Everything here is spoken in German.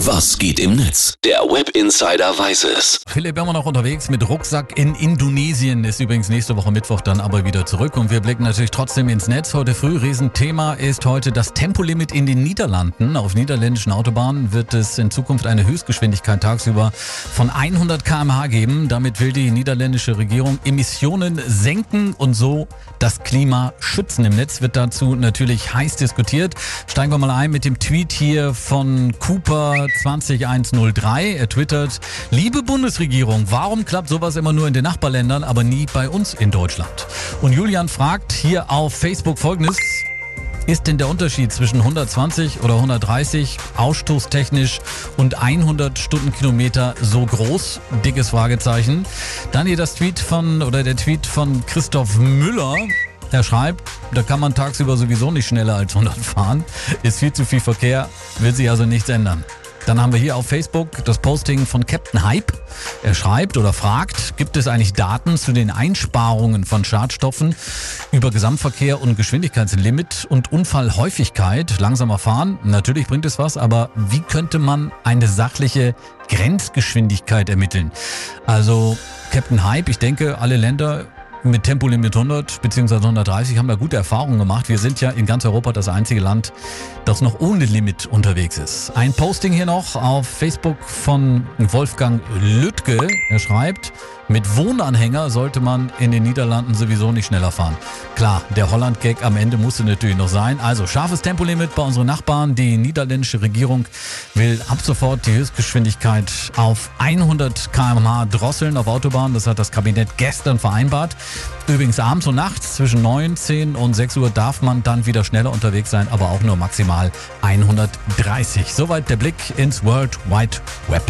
Was geht im Netz? Der Web Insider weiß es. Philipp immer noch unterwegs mit Rucksack in Indonesien, ist übrigens nächste Woche Mittwoch dann aber wieder zurück und wir blicken natürlich trotzdem ins Netz. Heute früh, Riesenthema ist heute das Tempolimit in den Niederlanden. Auf niederländischen Autobahnen wird es in Zukunft eine Höchstgeschwindigkeit tagsüber von 100 km/h geben. Damit will die niederländische Regierung Emissionen senken und so das Klima schützen. Im Netz wird dazu natürlich heiß diskutiert. Steigen wir mal ein mit dem Tweet hier von Cooper 20103. Er twittert, liebe Bundesregierung, warum klappt sowas immer nur in den Nachbarländern, aber nie bei uns in Deutschland? Und Julian fragt hier auf Facebook folgendes. Ist denn der Unterschied zwischen 120 oder 130 ausstoßtechnisch und 100 Stundenkilometer so groß? Dickes Fragezeichen. Dann hier das Tweet von, oder der Tweet von Christoph Müller. Er schreibt, da kann man tagsüber sowieso nicht schneller als 100 fahren. Ist viel zu viel Verkehr, wird sich also nichts ändern. Dann haben wir hier auf Facebook das Posting von Captain Hype. Er schreibt oder fragt, gibt es eigentlich Daten zu den Einsparungen von Schadstoffen über Gesamtverkehr und Geschwindigkeitslimit und Unfallhäufigkeit? Langsamer fahren, natürlich bringt es was, aber wie könnte man eine sachliche Grenzgeschwindigkeit ermitteln? Also Captain Hype, ich denke, alle Länder mit Tempolimit 100 bzw. 130 haben wir gute Erfahrungen gemacht. Wir sind ja in ganz Europa das einzige Land, das noch ohne Limit unterwegs ist. Ein Posting hier noch auf Facebook von Wolfgang Lüttke. Er schreibt, mit Wohnanhänger sollte man in den Niederlanden sowieso nicht schneller fahren. Klar, der Holland-Gag am Ende musste natürlich noch sein. Also scharfes Tempolimit bei unseren Nachbarn. Die niederländische Regierung will ab sofort die Höchstgeschwindigkeit auf 100 km/h drosseln auf Autobahnen. Das hat das Kabinett gestern vereinbart. Übrigens abends und nachts zwischen 9, 10 und 6 Uhr darf man dann wieder schneller unterwegs sein, aber auch nur maximal 130. Soweit der Blick ins World Wide Web.